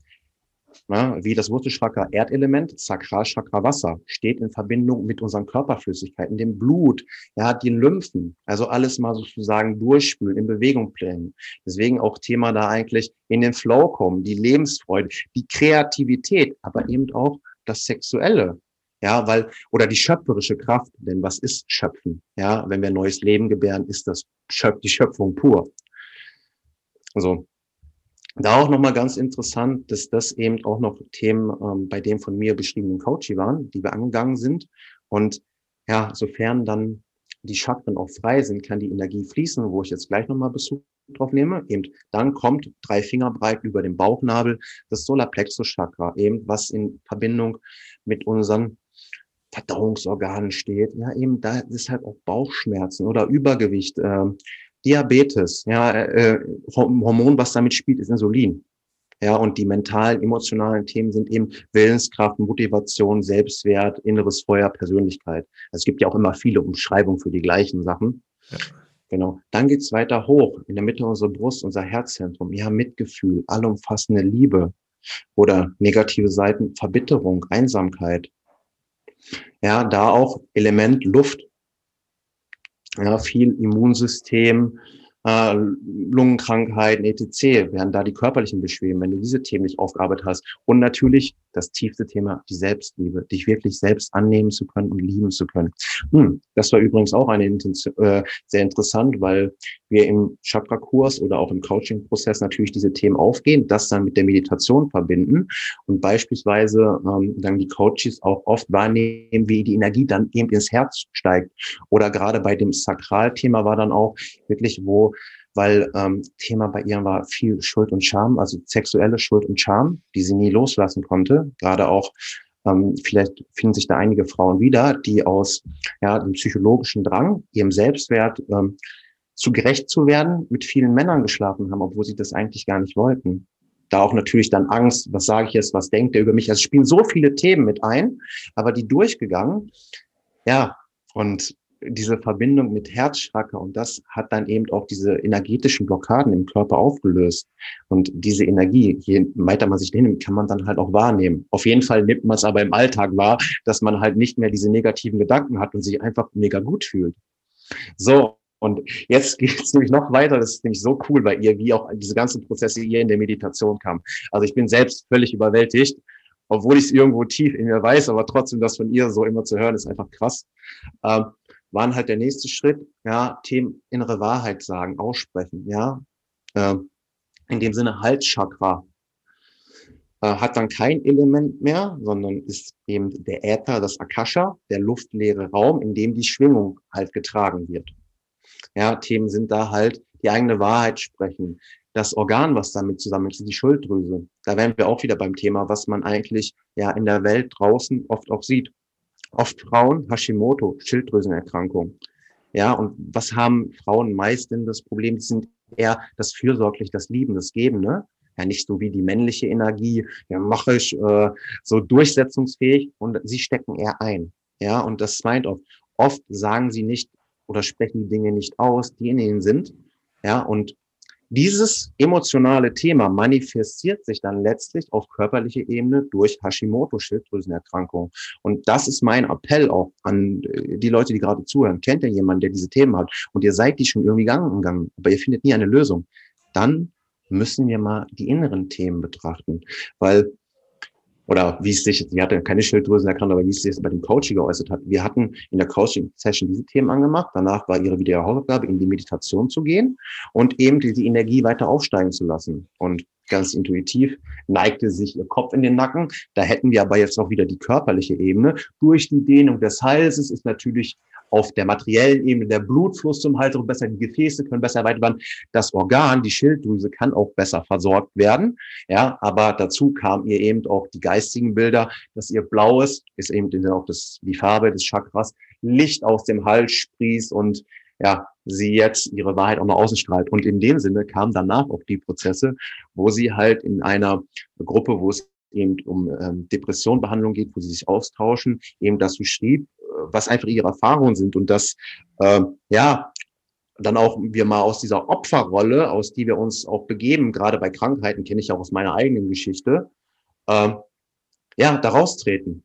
S2: Ne, wie das Wurzelchakra Erdelement, Sakralchakra Wasser, steht in Verbindung mit unseren Körperflüssigkeiten, dem Blut, ja, den Lymphen, also alles mal sozusagen durchspülen, in Bewegung bringen. Deswegen auch Thema da eigentlich in den Flow kommen, die Lebensfreude, die Kreativität, aber eben auch das Sexuelle. Ja, weil, oder die schöpferische Kraft, denn was ist Schöpfen? Ja, wenn wir neues Leben gebären, ist das Schöp die Schöpfung pur. Also, da auch nochmal ganz interessant, dass das eben auch noch Themen ähm, bei dem von mir beschriebenen Coaching waren, die wir angegangen sind. Und ja, sofern dann die Chakren auch frei sind, kann die Energie fließen, wo ich jetzt gleich nochmal Bezug drauf nehme. Eben dann kommt drei Finger breit über dem Bauchnabel das Solarplexus Chakra, eben was in Verbindung mit unseren Verdauungsorganen steht. Ja, eben da ist halt auch Bauchschmerzen oder Übergewicht, äh, Diabetes, ja, äh, Hormon, was damit spielt, ist Insulin. Ja, und die mentalen, emotionalen Themen sind eben Willenskraft, Motivation, Selbstwert, inneres Feuer, Persönlichkeit. Also es gibt ja auch immer viele Umschreibungen für die gleichen Sachen. Ja. Genau. Dann geht's weiter hoch, in der Mitte unserer Brust, unser Herzzentrum. Ja, Mitgefühl, allumfassende Liebe oder negative Seiten, Verbitterung, Einsamkeit. Ja, da auch Element Luft ja, viel Immunsystem, äh, Lungenkrankheiten, etc. werden da die körperlichen Beschwerden, wenn du diese Themen nicht aufgearbeitet hast. Und natürlich das tiefste Thema, die Selbstliebe, dich wirklich selbst annehmen zu können und lieben zu können. Hm, das war übrigens auch eine Intention, äh, sehr interessant, weil wir im Chakra-Kurs oder auch im Coaching-Prozess natürlich diese Themen aufgehen, das dann mit der Meditation verbinden und beispielsweise ähm, dann die Coaches auch oft wahrnehmen, wie die Energie dann eben ins Herz steigt. Oder gerade bei dem Sakralthema war dann auch wirklich, wo weil ähm, Thema bei ihr war viel Schuld und Scham, also sexuelle Schuld und Scham, die sie nie loslassen konnte. Gerade auch, ähm, vielleicht finden sich da einige Frauen wieder, die aus ja, dem psychologischen Drang, ihrem Selbstwert ähm, zu gerecht zu werden, mit vielen Männern geschlafen haben, obwohl sie das eigentlich gar nicht wollten. Da auch natürlich dann Angst, was sage ich jetzt, was denkt er über mich? Also es spielen so viele Themen mit ein, aber die durchgegangen. Ja, und diese Verbindung mit Herzchakra und das hat dann eben auch diese energetischen Blockaden im Körper aufgelöst. Und diese Energie, je weiter man sich hinnimmt, kann man dann halt auch wahrnehmen. Auf jeden Fall nimmt man es aber im Alltag wahr, dass man halt nicht mehr diese negativen Gedanken hat und sich einfach mega gut fühlt. So. Und jetzt geht es nämlich noch weiter. Das ist nämlich so cool bei ihr, wie auch diese ganzen Prozesse hier in der Meditation kam. Also ich bin selbst völlig überwältigt obwohl ich es irgendwo tief in mir weiß, aber trotzdem das von ihr so immer zu hören, ist einfach krass. Ähm, waren halt der nächste Schritt, ja, Themen innere Wahrheit sagen, aussprechen, ja. Äh, in dem Sinne Halschakra äh, hat dann kein Element mehr, sondern ist eben der Äther, das Akasha, der luftleere Raum, in dem die Schwingung halt getragen wird. Ja, Themen sind da halt die eigene Wahrheit sprechen. Das Organ, was damit zusammen ist, die Schulddrüse. Da wären wir auch wieder beim Thema, was man eigentlich ja in der Welt draußen oft auch sieht oft Frauen Hashimoto, Schilddrüsenerkrankung. Ja, und was haben Frauen meist denn das Problem? Die sind eher das fürsorglich, das Lieben, das Geben, ne? Ja, nicht so wie die männliche Energie, ja, mache ich äh, so durchsetzungsfähig und sie stecken eher ein. Ja, und das meint oft, oft sagen sie nicht oder sprechen die Dinge nicht aus, die in ihnen sind. Ja, und dieses emotionale Thema manifestiert sich dann letztlich auf körperlicher Ebene durch Hashimoto-Schilddrüsenerkrankung. Und das ist mein Appell auch an äh, die Leute, die gerade zuhören. Kennt ihr jemanden, der diese Themen hat und ihr seid die schon irgendwie gegangen, aber ihr findet nie eine Lösung? Dann müssen wir mal die inneren Themen betrachten, weil oder wie es sich, sie hatte keine Schilddrüsenerkrankung, aber wie es sich bei dem Coaching geäußert hat. Wir hatten in der Coaching-Session diese Themen angemacht. Danach war ihre wieder Hausaufgabe, in die Meditation zu gehen und eben die Energie weiter aufsteigen zu lassen. Und ganz intuitiv neigte sich ihr Kopf in den Nacken. Da hätten wir aber jetzt auch wieder die körperliche Ebene. Durch die Dehnung des Halses ist natürlich auf der materiellen Ebene der Blutfluss zum Hals besser, die Gefäße können besser erweitert werden. Das Organ, die Schilddrüse kann auch besser versorgt werden. Ja, aber dazu kam ihr eben auch die geistigen Bilder, dass ihr blaues, ist eben auch das, die Farbe des Chakras, Licht aus dem Hals sprießt und ja, sie jetzt ihre Wahrheit auch nach außen strahlt. Und in dem Sinne kamen danach auch die Prozesse, wo sie halt in einer Gruppe, wo es eben um ähm, Depressionbehandlung geht, wo sie sich austauschen, eben dazu schrieb, was einfach ihre Erfahrungen sind und dass, äh, ja, dann auch wir mal aus dieser Opferrolle, aus die wir uns auch begeben, gerade bei Krankheiten, kenne ich auch aus meiner eigenen Geschichte, ähm, ja, da raustreten.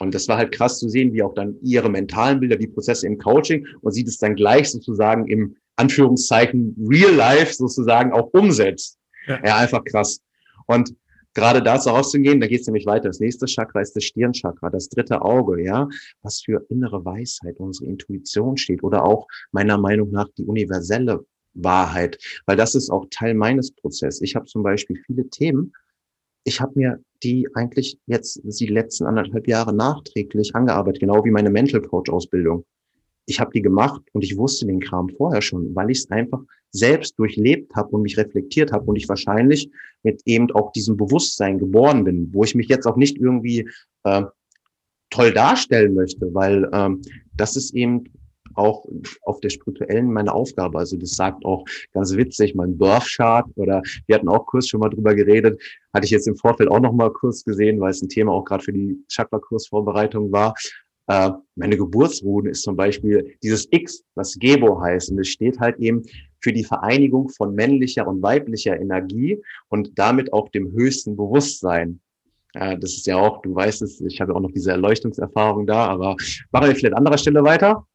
S2: Und das war halt krass zu sehen, wie auch dann ihre mentalen Bilder, die Prozesse im Coaching und sie das dann gleich sozusagen im Anführungszeichen Real Life sozusagen auch umsetzt. Ja, ja einfach krass. Und gerade dazu rauszugehen, da geht es nämlich weiter. Das nächste Chakra ist das Stirnchakra, das dritte Auge, ja, was für innere Weisheit, unsere Intuition steht oder auch meiner Meinung nach die universelle Wahrheit, weil das ist auch Teil meines Prozesses. Ich habe zum Beispiel viele Themen, ich habe mir die eigentlich jetzt die letzten anderthalb Jahre nachträglich angearbeitet, genau wie meine Mental Coach Ausbildung. Ich habe die gemacht und ich wusste den Kram vorher schon, weil ich es einfach selbst durchlebt habe und mich reflektiert habe und ich wahrscheinlich mit eben auch diesem Bewusstsein geboren bin, wo ich mich jetzt auch nicht irgendwie äh, toll darstellen möchte, weil ähm, das ist eben auch auf der spirituellen meine Aufgabe. Also das sagt auch ganz witzig, mein Birth oder wir hatten auch kurz schon mal drüber geredet, hatte ich jetzt im Vorfeld auch noch mal kurz gesehen, weil es ein Thema auch gerade für die Chakra-Kursvorbereitung war. Äh, meine Geburtsrune ist zum Beispiel dieses X, was Gebo heißt. Und es steht halt eben für die Vereinigung von männlicher und weiblicher Energie und damit auch dem höchsten Bewusstsein. Äh, das ist ja auch, du weißt es, ich habe auch noch diese Erleuchtungserfahrung da, aber machen wir vielleicht an anderer Stelle weiter.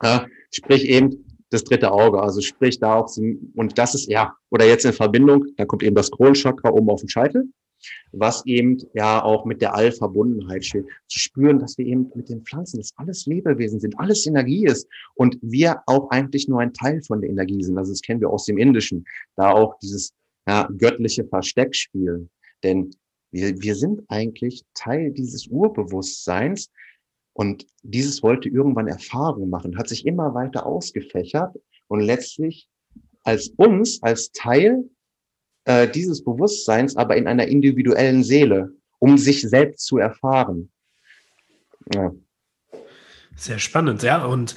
S2: Äh, sprich eben das dritte Auge, also sprich da auch, und das ist ja, oder jetzt in Verbindung, dann kommt eben das Kronchakra oben auf den Scheitel, was eben ja auch mit der Allverbundenheit steht. Zu spüren, dass wir eben mit den Pflanzen, dass alles Lebewesen sind, alles Energie ist und wir auch eigentlich nur ein Teil von der Energie sind. Also das kennen wir aus dem Indischen, da auch dieses ja, göttliche Versteckspiel. Denn wir, wir sind eigentlich Teil dieses Urbewusstseins, und dieses wollte irgendwann Erfahrung machen, hat sich immer weiter ausgefächert und letztlich als uns, als Teil äh, dieses Bewusstseins, aber in einer individuellen Seele, um sich selbst zu erfahren.
S1: Ja. Sehr spannend, ja. Und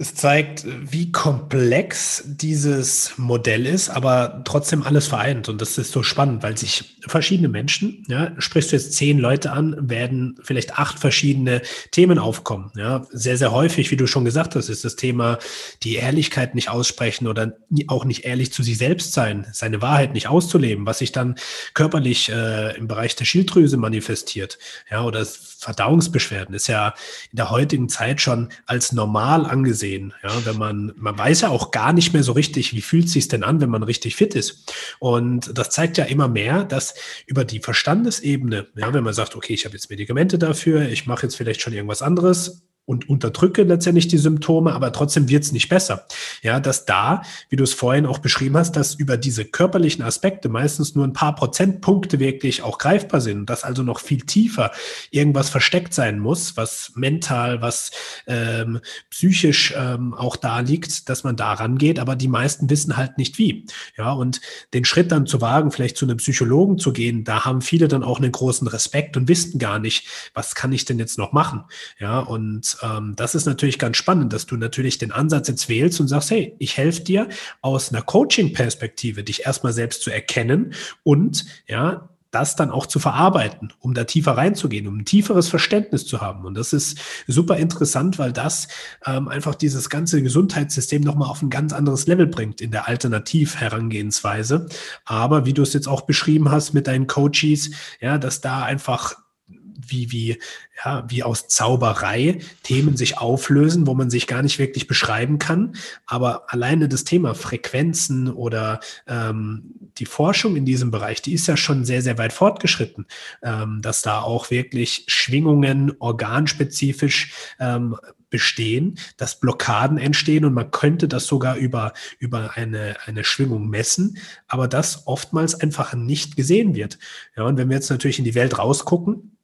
S1: es zeigt, wie komplex dieses Modell ist, aber trotzdem alles vereint. Und das ist so spannend, weil sich verschiedene Menschen, ja, sprichst du jetzt zehn Leute an, werden vielleicht acht verschiedene Themen aufkommen. Ja, sehr, sehr häufig, wie du schon gesagt hast, ist das Thema die Ehrlichkeit nicht aussprechen oder auch nicht ehrlich zu sich selbst sein, seine Wahrheit nicht auszuleben, was sich dann körperlich äh, im Bereich der Schilddrüse manifestiert. Ja, oder Verdauungsbeschwerden ist ja in der heutigen Zeit schon als normal angesehen. Ja, wenn man, man weiß ja auch gar nicht mehr so richtig, wie fühlt sich denn an, wenn man richtig fit ist. Und das zeigt ja immer mehr, dass über die Verstandesebene, ja, wenn man sagt, okay, ich habe jetzt Medikamente dafür, ich mache jetzt vielleicht schon irgendwas anderes, und unterdrücke letztendlich die Symptome, aber trotzdem wird es nicht besser. Ja, dass da, wie du es vorhin auch beschrieben hast, dass über diese körperlichen Aspekte meistens nur ein paar Prozentpunkte wirklich auch greifbar sind dass also noch viel tiefer irgendwas versteckt sein muss, was mental, was ähm, psychisch ähm, auch da liegt, dass man da rangeht, aber die meisten wissen halt nicht wie. Ja, und den Schritt dann zu wagen, vielleicht zu einem Psychologen zu gehen, da haben viele dann auch einen großen Respekt und wissen gar nicht, was kann ich denn jetzt noch machen? Ja, und ähm, das ist natürlich ganz spannend, dass du natürlich den Ansatz jetzt wählst und sagst, hey, ich helfe dir aus einer Coaching-Perspektive, dich erstmal selbst zu erkennen und ja, das dann auch zu verarbeiten, um da tiefer reinzugehen, um ein tieferes Verständnis zu haben. Und das ist super interessant, weil das ähm, einfach dieses ganze Gesundheitssystem nochmal auf ein ganz anderes Level bringt in der Alternativ-Herangehensweise. Aber wie du es jetzt auch beschrieben hast mit deinen Coaches, ja, dass da einfach wie, wie, ja, wie aus Zauberei Themen sich auflösen, wo man sich gar nicht wirklich beschreiben kann. Aber alleine das Thema Frequenzen oder ähm, die Forschung in diesem Bereich, die ist ja schon sehr, sehr weit fortgeschritten, ähm, dass da auch wirklich Schwingungen organspezifisch ähm, bestehen, dass Blockaden entstehen und man könnte das sogar über, über eine, eine Schwingung messen, aber das oftmals einfach nicht gesehen wird. Ja, und wenn wir jetzt natürlich in die Welt rausgucken,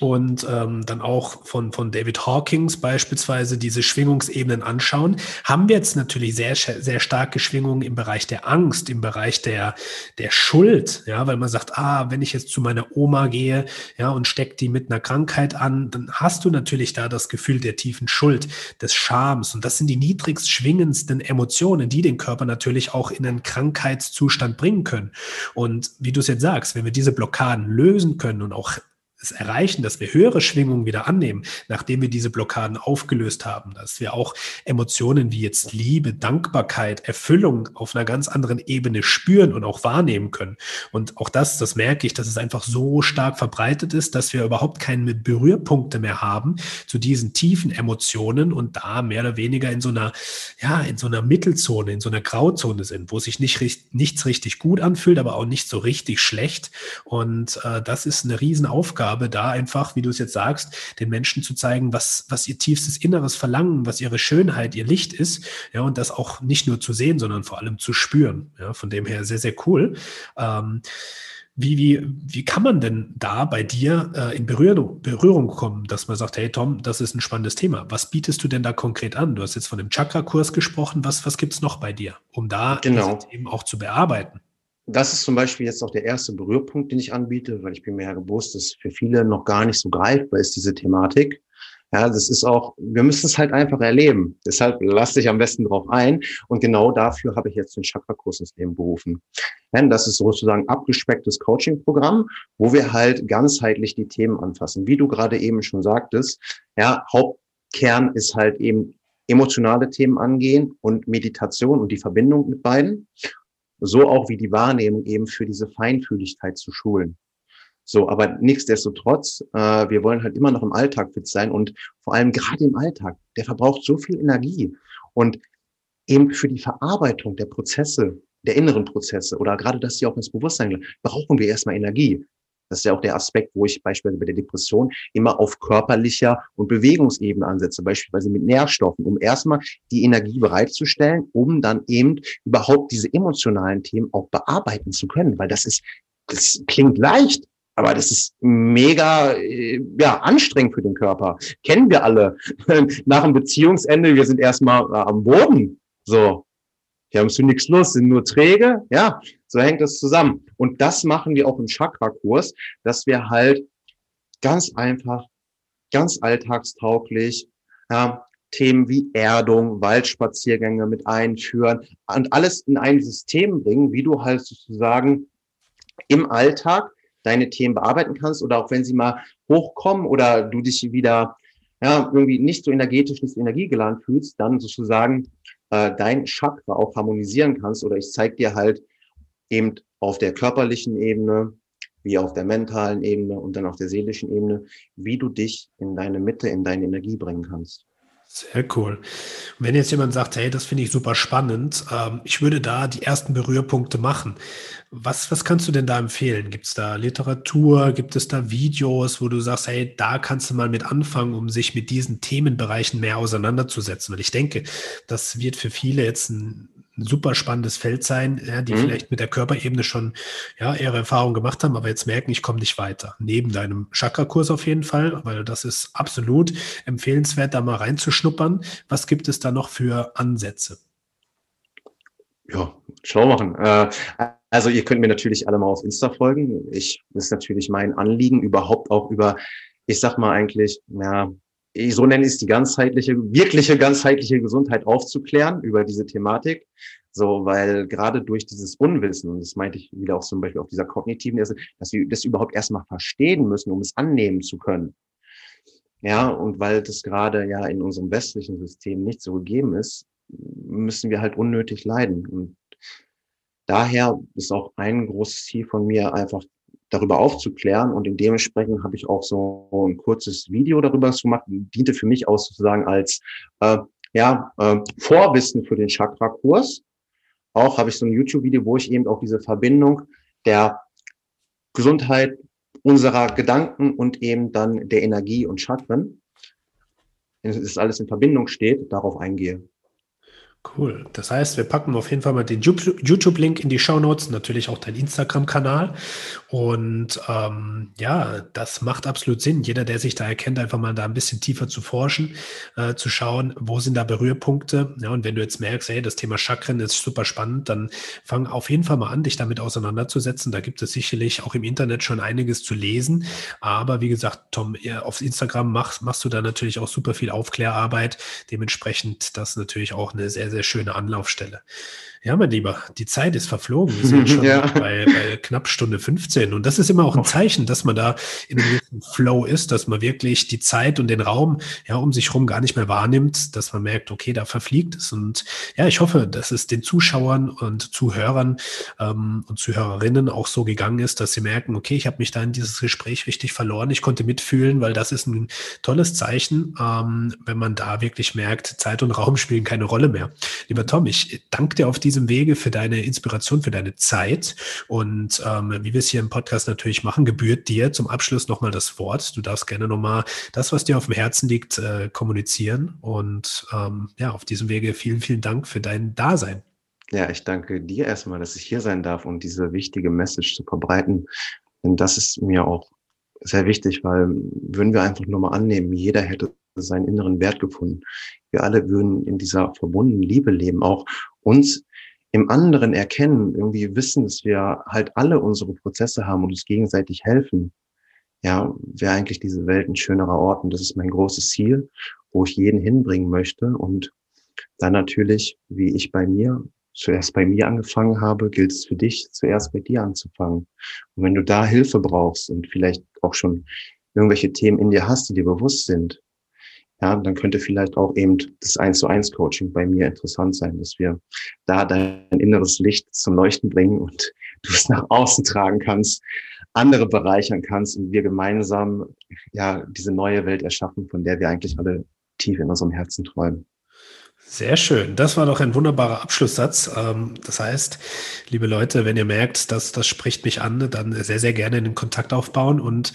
S1: und ähm, dann auch von, von David Hawkins beispielsweise diese Schwingungsebenen anschauen, haben wir jetzt natürlich sehr, sehr starke Schwingungen im Bereich der Angst, im Bereich der, der Schuld, ja, weil man sagt, ah, wenn ich jetzt zu meiner Oma gehe, ja, und steck die mit einer Krankheit an, dann hast du natürlich da das Gefühl der tiefen Schuld, des Schams. Und das sind die niedrigst schwingendsten Emotionen, die den Körper natürlich auch in einen Krankheitszustand bringen können. Und wie du es jetzt sagst, wenn wir diese Blockaden lösen können und auch es erreichen, dass wir höhere Schwingungen wieder annehmen, nachdem wir diese Blockaden aufgelöst haben, dass wir auch Emotionen wie jetzt Liebe, Dankbarkeit, Erfüllung auf einer ganz anderen Ebene spüren und auch wahrnehmen können. Und auch das, das merke ich, dass es einfach so stark verbreitet ist, dass wir überhaupt keine Berührpunkte mehr haben zu diesen tiefen Emotionen und da mehr oder weniger in so einer, ja, in so einer Mittelzone, in so einer Grauzone sind, wo sich nicht, nichts richtig gut anfühlt, aber auch nicht so richtig schlecht. Und äh, das ist eine Riesenaufgabe, da einfach, wie du es jetzt sagst, den Menschen zu zeigen, was, was ihr tiefstes Inneres Verlangen, was ihre Schönheit, ihr Licht ist, ja, und das auch nicht nur zu sehen, sondern vor allem zu spüren. Ja, von dem her sehr, sehr cool. Ähm, wie, wie, wie kann man denn da bei dir äh, in Berührung, Berührung kommen, dass man sagt, hey Tom, das ist ein spannendes Thema. Was bietest du denn da konkret an? Du hast jetzt von dem Chakra-Kurs gesprochen. Was, was gibt es noch bei dir, um da
S2: genau.
S1: diese Themen auch zu bearbeiten?
S2: Das ist zum Beispiel jetzt auch der erste Berührpunkt, den ich anbiete, weil ich bin mir ja bewusst, dass für viele noch gar nicht so greifbar ist, diese Thematik. Ja, das ist auch, wir müssen es halt einfach erleben. Deshalb lass dich am besten drauf ein. Und genau dafür habe ich jetzt den Chakra-Kurs ins Leben berufen. Denn das ist sozusagen abgespecktes Coaching-Programm, wo wir halt ganzheitlich die Themen anfassen. Wie du gerade eben schon sagtest, ja, Hauptkern ist halt eben emotionale Themen angehen und Meditation und die Verbindung mit beiden. So auch wie die Wahrnehmung eben für diese Feinfühligkeit zu schulen. So, aber nichtsdestotrotz, äh, wir wollen halt immer noch im Alltag fit sein und vor allem gerade im Alltag, der verbraucht so viel Energie und eben für die Verarbeitung der Prozesse, der inneren Prozesse oder gerade, dass sie auch ins Bewusstsein gelangen, brauchen wir erstmal Energie. Das ist ja auch der Aspekt, wo ich beispielsweise bei der Depression immer auf körperlicher und Bewegungsebene ansetze, beispielsweise mit Nährstoffen, um erstmal die Energie bereitzustellen, um dann eben überhaupt diese emotionalen Themen auch bearbeiten zu können, weil das ist, das klingt leicht, aber das ist mega äh, ja, anstrengend für den Körper. Kennen wir alle. Nach dem Beziehungsende, wir sind erstmal äh, am Boden. So, wir haben zu nichts los, sind nur träge. Ja, so hängt das zusammen. Und das machen wir auch im Chakra-Kurs, dass wir halt ganz einfach, ganz alltagstauglich ja, Themen wie Erdung, Waldspaziergänge mit einführen und alles in ein System bringen, wie du halt sozusagen im Alltag deine Themen bearbeiten kannst oder auch wenn sie mal hochkommen oder du dich wieder ja, irgendwie nicht so energetisch, nicht so energiegeladen fühlst, dann sozusagen äh, dein Chakra auch harmonisieren kannst. Oder ich zeige dir halt eben auf der körperlichen Ebene, wie auf der mentalen Ebene und dann auf der seelischen Ebene, wie du dich in deine Mitte, in deine Energie bringen kannst.
S1: Sehr cool. Und wenn jetzt jemand sagt, hey, das finde ich super spannend, ähm, ich würde da die ersten Berührpunkte machen. Was, was kannst du denn da empfehlen? Gibt es da Literatur? Gibt es da Videos, wo du sagst, hey, da kannst du mal mit anfangen, um sich mit diesen Themenbereichen mehr auseinanderzusetzen? Und ich denke, das wird für viele jetzt ein ein super spannendes Feld sein, ja, die mhm. vielleicht mit der Körperebene schon ja, ihre Erfahrungen gemacht haben, aber jetzt merken, ich komme nicht weiter. Neben deinem Chakra-Kurs auf jeden Fall, weil das ist absolut empfehlenswert, da mal reinzuschnuppern. Was gibt es da noch für Ansätze?
S2: Ja, schlau machen. Äh, also ihr könnt mir natürlich alle mal auf Insta folgen. Ich das ist natürlich mein Anliegen, überhaupt auch über, ich sag mal eigentlich, ja, so nenne ich es die ganzheitliche, wirkliche ganzheitliche Gesundheit aufzuklären über diese Thematik. So, weil gerade durch dieses Unwissen, und das meinte ich wieder auch zum Beispiel auf dieser kognitiven dass wir das überhaupt erstmal verstehen müssen, um es annehmen zu können. Ja, und weil das gerade ja in unserem westlichen System nicht so gegeben ist, müssen wir halt unnötig leiden. Und daher ist auch ein großes Ziel von mir einfach darüber aufzuklären. Und in dementsprechend habe ich auch so ein kurzes Video darüber gemacht, diente für mich auch sozusagen als äh, ja, äh, Vorwissen für den Chakra-Kurs. Auch habe ich so ein YouTube-Video, wo ich eben auch diese Verbindung der Gesundheit unserer Gedanken und eben dann der Energie und Chakren, wenn es alles in Verbindung steht, darauf eingehe.
S1: Cool. Das heißt, wir packen auf jeden Fall mal den YouTube-Link in die Show Notes, natürlich auch dein Instagram-Kanal. Und ähm, ja, das macht absolut Sinn. Jeder, der sich da erkennt, einfach mal da ein bisschen tiefer zu forschen, äh, zu schauen, wo sind da Berührpunkte. Ja, und wenn du jetzt merkst, hey, das Thema Chakren ist super spannend, dann fang auf jeden Fall mal an, dich damit auseinanderzusetzen. Da gibt es sicherlich auch im Internet schon einiges zu lesen. Aber wie gesagt, Tom, auf Instagram machst, machst du da natürlich auch super viel Aufklärarbeit. Dementsprechend das natürlich auch eine sehr, sehr schöne Anlaufstelle. Ja, mein Lieber, die Zeit ist verflogen. Wir sind schon ja. bei, bei, knapp Stunde 15. Und das ist immer auch ein Zeichen, dass man da in einem ein Flow ist, dass man wirklich die Zeit und den Raum ja um sich herum gar nicht mehr wahrnimmt, dass man merkt, okay, da verfliegt es. Und ja, ich hoffe, dass es den Zuschauern und Zuhörern ähm, und Zuhörerinnen auch so gegangen ist, dass sie merken, okay, ich habe mich da in dieses Gespräch richtig verloren. Ich konnte mitfühlen, weil das ist ein tolles Zeichen, ähm, wenn man da wirklich merkt, Zeit und Raum spielen keine Rolle mehr. Lieber Tom, ich danke dir auf diesem Wege für deine Inspiration, für deine Zeit. Und ähm, wie wir es hier im Podcast natürlich machen, gebührt dir zum Abschluss nochmal das Wort. Du darfst gerne nochmal das, was dir auf dem Herzen liegt, äh, kommunizieren. Und ähm, ja, auf diesem Wege vielen, vielen Dank für dein Dasein.
S2: Ja, ich danke dir erstmal, dass ich hier sein darf und diese wichtige Message zu verbreiten. Denn das ist mir auch sehr wichtig, weil würden wir einfach nur mal annehmen, jeder hätte seinen inneren Wert gefunden. Wir alle würden in dieser verbundenen Liebe leben, auch uns im anderen erkennen, irgendwie wissen, dass wir halt alle unsere Prozesse haben und uns gegenseitig helfen. Ja, wäre eigentlich diese Welt ein schönerer Ort und das ist mein großes Ziel, wo ich jeden hinbringen möchte und dann natürlich, wie ich bei mir zuerst bei mir angefangen habe, gilt es für dich, zuerst bei dir anzufangen. Und wenn du da Hilfe brauchst und vielleicht auch schon irgendwelche Themen in dir hast, die dir bewusst sind, ja, dann könnte vielleicht auch eben das eins zu eins Coaching bei mir interessant sein, dass wir da dein inneres Licht zum Leuchten bringen und du es nach außen tragen kannst, andere bereichern kannst und wir gemeinsam ja diese neue Welt erschaffen, von der wir eigentlich alle tief in unserem Herzen träumen.
S1: Sehr schön. Das war doch ein wunderbarer Abschlusssatz. Ähm, das heißt, liebe Leute, wenn ihr merkt, dass das spricht mich an, dann sehr, sehr gerne den Kontakt aufbauen. Und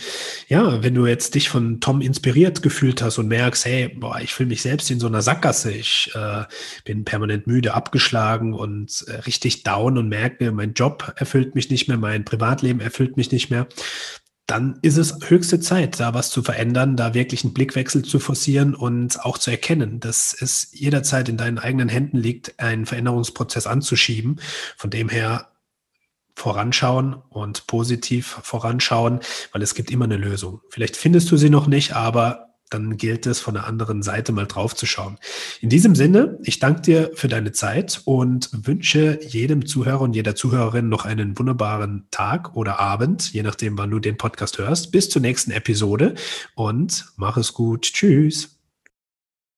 S1: ja, wenn du jetzt dich von Tom inspiriert gefühlt hast und merkst, hey, boah, ich fühle mich selbst in so einer Sackgasse, ich äh, bin permanent müde, abgeschlagen und äh, richtig down und merke, mein Job erfüllt mich nicht mehr, mein Privatleben erfüllt mich nicht mehr, dann ist es höchste Zeit, da was zu verändern, da wirklich einen Blickwechsel zu forcieren und auch zu erkennen, dass es jederzeit in deinen eigenen Händen liegt, einen Veränderungsprozess anzuschieben. Von dem her voranschauen und positiv voranschauen, weil es gibt immer eine Lösung. Vielleicht findest du sie noch nicht, aber dann gilt es, von der anderen Seite mal drauf zu schauen. In diesem Sinne, ich danke dir für deine Zeit und wünsche jedem Zuhörer und jeder Zuhörerin noch einen wunderbaren Tag oder Abend, je nachdem, wann du den Podcast hörst. Bis zur nächsten Episode und mach es gut. Tschüss.